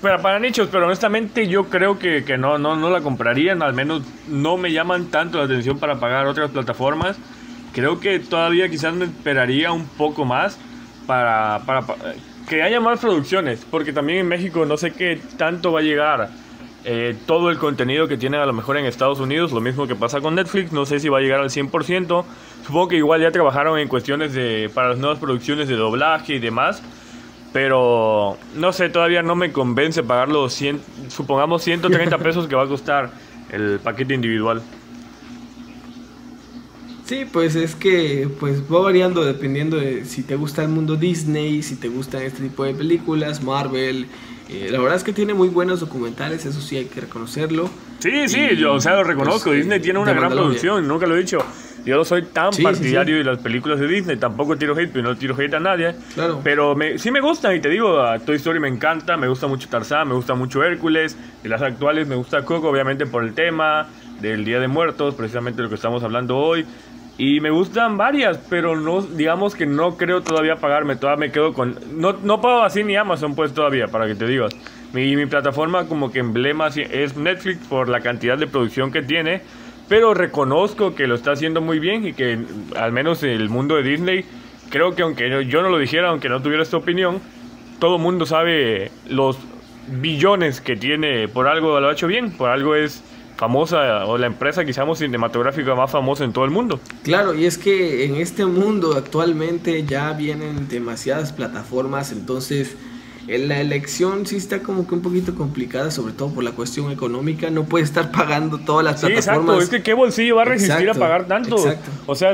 para, para, nichos, pero honestamente yo creo que, que no, no, no la comprarían, al menos no me llaman tanto la atención para pagar otras plataformas. Creo que todavía quizás me esperaría un poco más para, para, para que haya más producciones, porque también en México no sé qué tanto va a llegar eh, todo el contenido que tienen a lo mejor en Estados Unidos, lo mismo que pasa con Netflix, no sé si va a llegar al 100%, supongo que igual ya trabajaron en cuestiones de para las nuevas producciones de doblaje y demás, pero no sé, todavía no me convence pagar los 100, supongamos 130 [LAUGHS] pesos que va a costar el paquete individual. Sí, pues es que pues va variando dependiendo de si te gusta el mundo Disney, si te gustan este tipo de películas, Marvel. Eh, la verdad es que tiene muy buenos documentales, eso sí hay que reconocerlo. Sí, sí, y, yo o sea, lo reconozco. Pues, Disney tiene una gran producción, nunca lo he dicho. Yo no soy tan sí, partidario sí, sí. de las películas de Disney, tampoco tiro hate, pero no tiro hate a nadie. Claro. Pero me, sí me gustan, y te digo, a Toy Story me encanta, me gusta mucho Tarzán, me gusta mucho Hércules. De las actuales me gusta Coco, obviamente por el tema del Día de Muertos, precisamente lo que estamos hablando hoy. Y me gustan varias, pero no, digamos que no creo todavía pagarme, todavía me quedo con... No, no pago así ni Amazon pues todavía, para que te digas. Mi, mi plataforma como que emblema es Netflix por la cantidad de producción que tiene, pero reconozco que lo está haciendo muy bien y que al menos el mundo de Disney, creo que aunque yo no lo dijera, aunque no tuviera esta opinión, todo mundo sabe los billones que tiene, por algo lo ha hecho bien, por algo es famosa o la empresa quizás cinematográfica más famosa en todo el mundo. Claro, y es que en este mundo actualmente ya vienen demasiadas plataformas, entonces la elección sí está como que un poquito complicada, sobre todo por la cuestión económica, no puede estar pagando todas las sí, plataformas. Exacto, es que qué bolsillo va a resistir exacto, a pagar tanto. Exacto. O sea,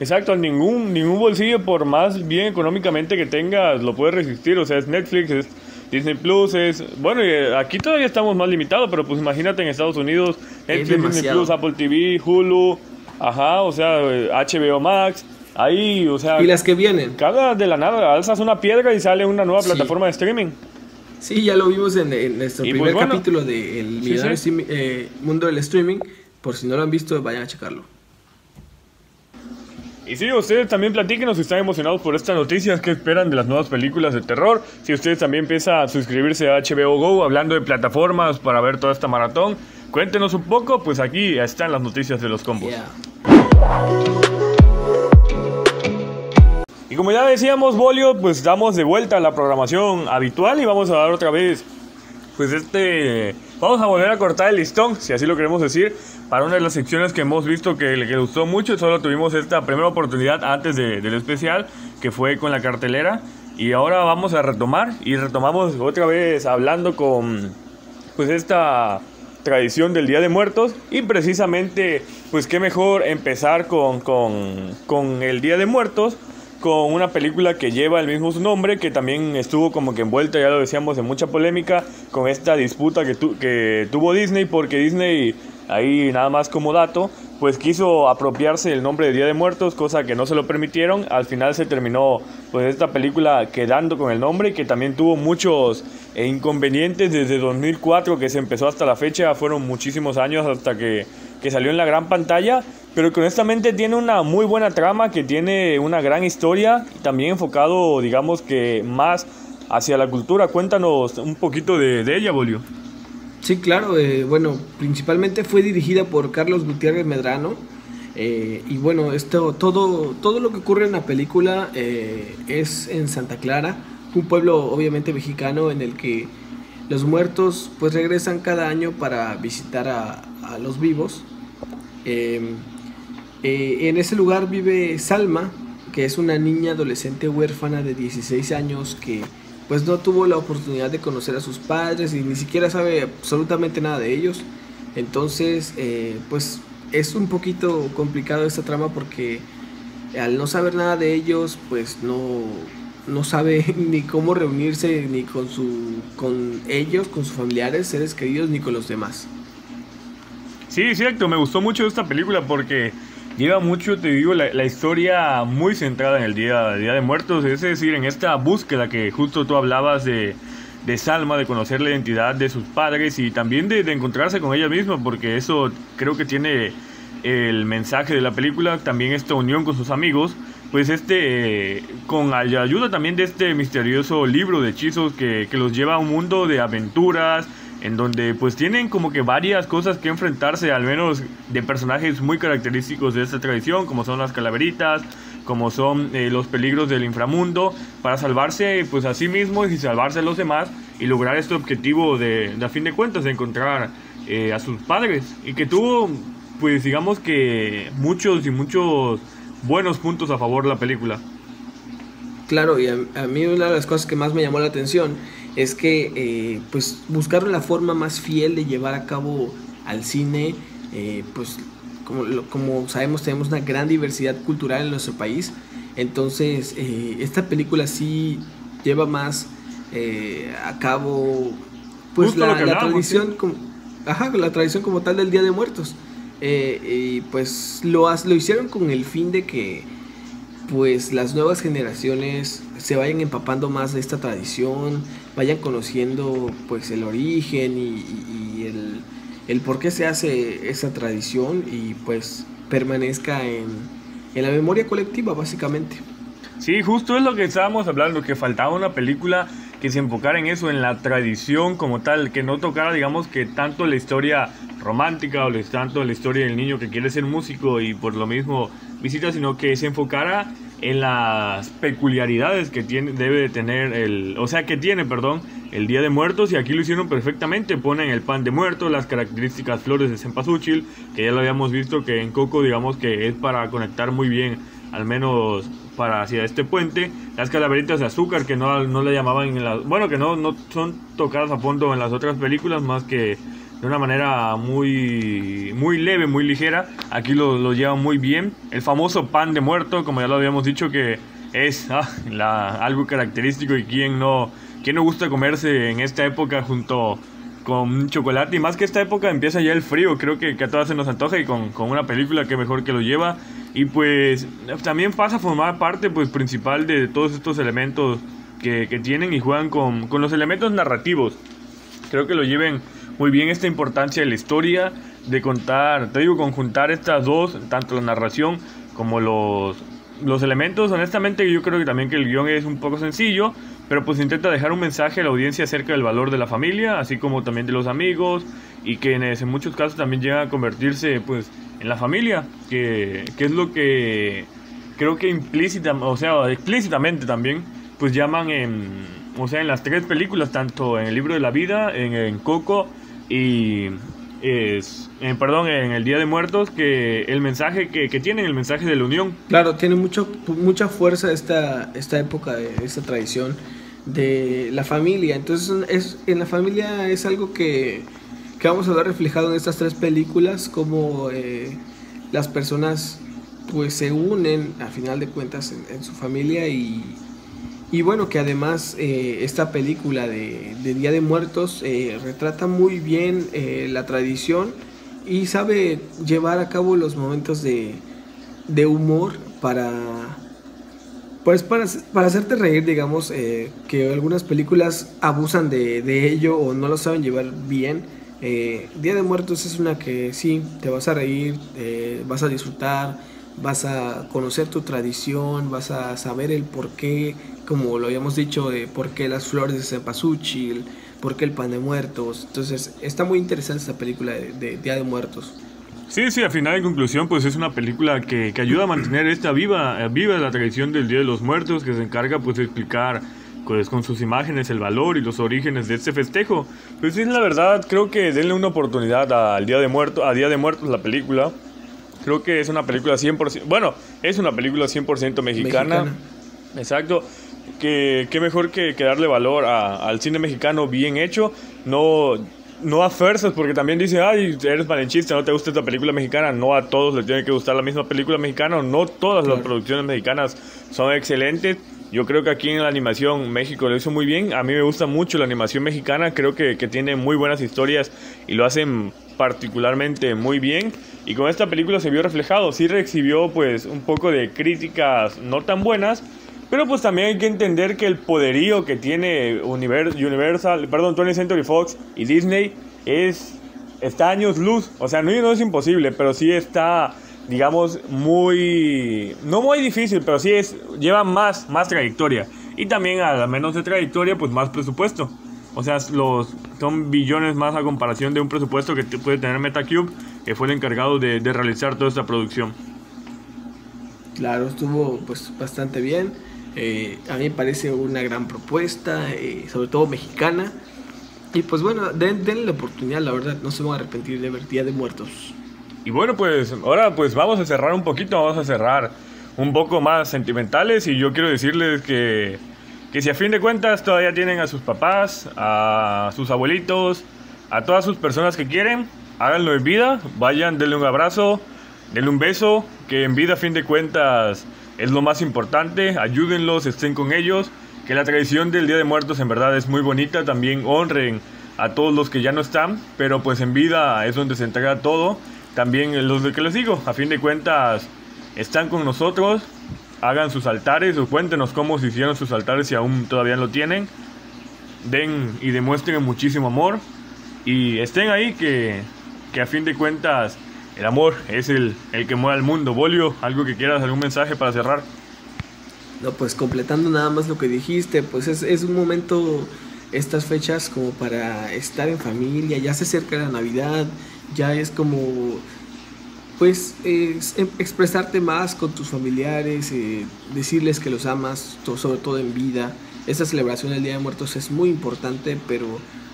exacto, ningún ningún bolsillo por más bien económicamente que tengas lo puede resistir, o sea, es Netflix, es Disney Plus es. Bueno, aquí todavía estamos más limitados, pero pues imagínate en Estados Unidos: Netflix, Disney Plus, Apple TV, Hulu, ajá, o sea, HBO Max. Ahí, o sea. Y las que vienen. Cada de la nada, alzas una piedra y sale una nueva sí. plataforma de streaming. Sí, ya lo vimos en, en nuestro y primer pues, bueno, capítulo de El sí, sí. Eh, Mundo del Streaming. Por si no lo han visto, vayan a checarlo. Y, sí, ustedes también platíquenos si están emocionados por estas noticias, qué esperan de las nuevas películas de terror. Si ustedes también empiezan a suscribirse a HBO Go, hablando de plataformas para ver toda esta maratón, cuéntenos un poco, pues aquí están las noticias de los combos. Y como ya decíamos, Bolio, pues damos de vuelta a la programación habitual y vamos a dar otra vez, pues este, vamos a volver a cortar el listón, si así lo queremos decir, para una de las secciones que hemos visto que le gustó mucho. Solo tuvimos esta primera oportunidad antes del especial, que fue con la cartelera. Y ahora vamos a retomar y retomamos otra vez hablando con, pues esta tradición del Día de Muertos y precisamente pues qué mejor empezar con, con, con el Día de Muertos con una película que lleva el mismo nombre, que también estuvo como que envuelta, ya lo decíamos, en mucha polémica con esta disputa que, que tuvo Disney, porque Disney, ahí nada más como dato, pues quiso apropiarse del nombre de Día de Muertos, cosa que no se lo permitieron. Al final se terminó pues esta película quedando con el nombre, que también tuvo muchos eh, inconvenientes desde 2004 que se empezó hasta la fecha, fueron muchísimos años hasta que, que salió en la gran pantalla pero que honestamente tiene una muy buena trama, que tiene una gran historia, y también enfocado, digamos que más hacia la cultura. Cuéntanos un poquito de, ella, Bolio. Sí, claro, eh, bueno, principalmente fue dirigida por Carlos Gutiérrez Medrano. Eh, y bueno, esto, todo, todo lo que ocurre en la película eh, es en Santa Clara, un pueblo obviamente mexicano en el que los muertos pues regresan cada año para visitar a, a los vivos. Eh, en ese lugar vive Salma, que es una niña adolescente huérfana de 16 años que pues no tuvo la oportunidad de conocer a sus padres y ni siquiera sabe absolutamente nada de ellos. Entonces, eh, pues es un poquito complicado esta trama porque al no saber nada de ellos, pues no, no sabe [LAUGHS] ni cómo reunirse ni con, su, con ellos, con sus familiares, seres queridos, ni con los demás. Sí, cierto, me gustó mucho esta película porque lleva mucho, te digo, la, historia muy centrada en el día, día de Muertos, es decir, en esta búsqueda que justo tú hablabas de, de Salma, de conocer la identidad de sus padres y también de, encontrarse con ella misma, porque eso creo que tiene el mensaje de la película, también esta unión con sus amigos, pues este, con la ayuda también de este misterioso libro de hechizos que, que los lleva a un mundo de aventuras, en donde pues tienen como que varias cosas que enfrentarse, al menos de personajes muy característicos de esta tradición, como son las calaveritas, como son eh, los peligros del inframundo, para salvarse pues a sí mismos y salvarse a los demás y lograr este objetivo de, a fin de cuentas, de encontrar eh, a sus padres. Y que tuvo pues digamos que muchos y muchos buenos puntos a favor de la película. Claro, y a, a mí una de las cosas que más me llamó la atención es que eh, pues buscaron la forma más fiel de llevar a cabo al cine, eh, pues como, como, sabemos tenemos una gran diversidad cultural en nuestro país, entonces eh, esta película sí lleva más a cabo pues la, tradición como, la tradición como tal del Día de Muertos. y pues lo, lo hicieron con el fin de que pues las nuevas generaciones se vayan empapando más de esta tradición, vayan conociendo pues el origen y, el, el, por qué se hace esa tradición y pues permanezca en, en la memoria colectiva básicamente. Sí, justo es lo que estábamos hablando, que faltaba una película que se enfocara en eso, en la tradición como tal, que no tocara, digamos, que tanto la historia romántica o tanto la historia del niño que quiere ser músico y por lo mismo visita, sino que se enfocara en las peculiaridades que tiene, debe de tener el, o sea, que tiene, perdón, el Día de Muertos y aquí lo hicieron perfectamente, ponen el pan de muerto, las características flores de cempasúchil, que ya lo habíamos visto que en Coco digamos que es para conectar muy bien, al menos para hacia este puente, las calaveritas de azúcar que no, no le llamaban en las, bueno, que no, no son tocadas a fondo en las otras películas más que de una manera muy, muy leve, muy ligera. Aquí lo, lo llevan muy bien. El famoso pan de muerto, como ya lo habíamos dicho, que es ah, la, algo característico y quien no, quien no gusta comerse en esta época junto con chocolate. Y más que esta época empieza ya el frío, creo que, que a todas se nos antoja y con, con, una película que mejor que lo lleva. Y pues también pasa a formar parte pues, principal de todos estos elementos que, que tienen y juegan con, con los elementos narrativos. Creo que lo lleven muy bien esta importancia de la historia, de contar, te digo, conjuntar estas dos, tanto la narración como los los elementos, honestamente yo creo que también que el guion es un poco sencillo, pero pues intenta dejar un mensaje a la audiencia acerca del valor de la familia, así como también de los amigos, y que en, muchos casos también llega a convertirse pues en la familia, que, que es lo que creo que implícita, o sea, explícitamente también, pues llaman en, o sea, en las tres películas, tanto en el libro de la vida, en, en Coco y es, perdón, en el Día de Muertos, que el mensaje que, que tienen, el mensaje de la unión. Claro, tiene mucho, mucha fuerza esta, esta época, esta tradición de la familia. Entonces, es, en la familia es algo que, que vamos a ver reflejado en estas tres películas, como eh, las personas pues se unen a final de cuentas en su familia y, y bueno, que además eh, esta película de, Día de Muertos eh, retrata muy bien eh, la tradición y sabe llevar a cabo los momentos de, humor para, pues para, para hacerte reír, digamos, que algunas películas abusan de, de, ello o no lo saben llevar bien. Día de Muertos es una que sí, te vas a reír, vas a disfrutar, vas a conocer tu tradición, vas a saber el por qué como lo habíamos dicho, de por qué las flores de cempasúchil, por qué el pan de muertos. Entonces, está muy interesante esta película de, Día de Muertos. Sí, sí, al final de conclusión, pues es una película que, que, ayuda a mantener esta viva, viva la tradición del Día de los Muertos, que se encarga pues de explicar pues, con sus imágenes el valor y los orígenes de este festejo. Pues sí, la verdad, creo que denle una oportunidad al Día de Muertos, a Día de Muertos la película. Creo que es una película 100%, bueno, es una película 100% mexicana. mexicana. Exacto que, qué mejor que, darle valor al cine mexicano bien hecho, no, no a fuerzas, porque también dice, ay, eres malenchista, no te gusta esta película mexicana, no a todos les tiene que gustar la misma película mexicana, no todas las producciones mexicanas son excelentes. Yo creo que aquí en la animación México lo hizo muy bien. A mí me gusta mucho la animación mexicana. Creo que, que tiene muy buenas historias y lo hacen particularmente muy bien. Y con esta película se vio reflejado. Sí recibió pues un poco de críticas no tan buenas, pero pues también hay que entender que el poderío que tiene Universal, perdón, 20th Century Fox y Disney es está años luz. O sea, no, es imposible, pero sí está, digamos, muy no muy difícil, pero sí es lleva más más trayectoria y también a menos de trayectoria, pues más presupuesto. O sea, los son billones más a comparación de un presupuesto que puede tener Metacube, que fue el encargado de, de realizar toda esta producción. Claro, estuvo pues bastante bien. Eh, a mí me parece una gran propuesta, eh, sobre todo mexicana. Y pues bueno, denle la oportunidad, la verdad, no se van a arrepentir de ver Día de Muertos. Y bueno, pues ahora pues vamos a cerrar un poquito, vamos a cerrar un poco más sentimentales y yo quiero decirles que, que si a fin de cuentas todavía tienen a sus papás, a sus abuelitos, a todas sus personas que quieren, háganlo en vida, vayan, denle un abrazo, denle un beso, que en vida a fin de cuentas es lo más importante, ayúdenlos, estén con ellos, que la tradición del Día de Muertos en verdad es muy bonita, también honren a todos los que ya no están, pero pues en vida es donde se entrega todo, también los de que les digo, a fin de cuentas están con nosotros, hagan sus altares o cuéntenos cómo se hicieron sus altares si aún todavía lo tienen, den y demuestren muchísimo amor y estén ahí que, que a fin de cuentas el amor es el, el que mueve al mundo. Bolio, algo que quieras, algún mensaje para cerrar. No, pues completando nada más lo que dijiste, pues es, es un momento, estas fechas como para estar en familia, ya se acerca la Navidad, ya es como, pues, es, em, expresarte más con tus familiares, eh, decirles que los amas, sobre todo en vida. Esta celebración del Día de Muertos es muy importante, pero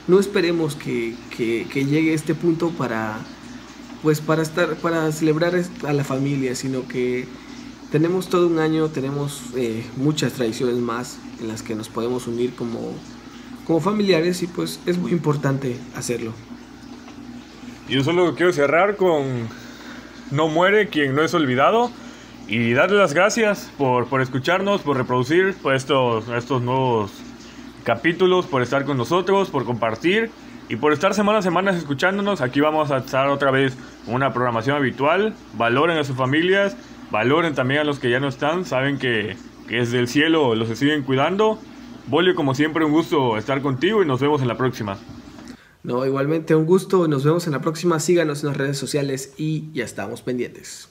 no esperemos que, que, que llegue este punto para pues para estar, para celebrar a la familia, sino que tenemos todo un año, tenemos eh, muchas tradiciones más en las que nos podemos unir como, como familiares y pues es muy importante hacerlo. Yo solo quiero cerrar con No muere quien no es olvidado y darle las gracias por, por escucharnos, por reproducir estos, estos nuevos capítulos, por estar con nosotros, por compartir. Y por estar semana a semana escuchándonos, aquí vamos a estar otra vez una programación habitual. Valoren a sus familias, valoren también a los que ya no están. Saben que, que desde el cielo los siguen cuidando. Bolio, como siempre, un gusto estar contigo y nos vemos en la próxima. No, igualmente un gusto. Nos vemos en la próxima. Síganos en las redes sociales y ya estamos pendientes.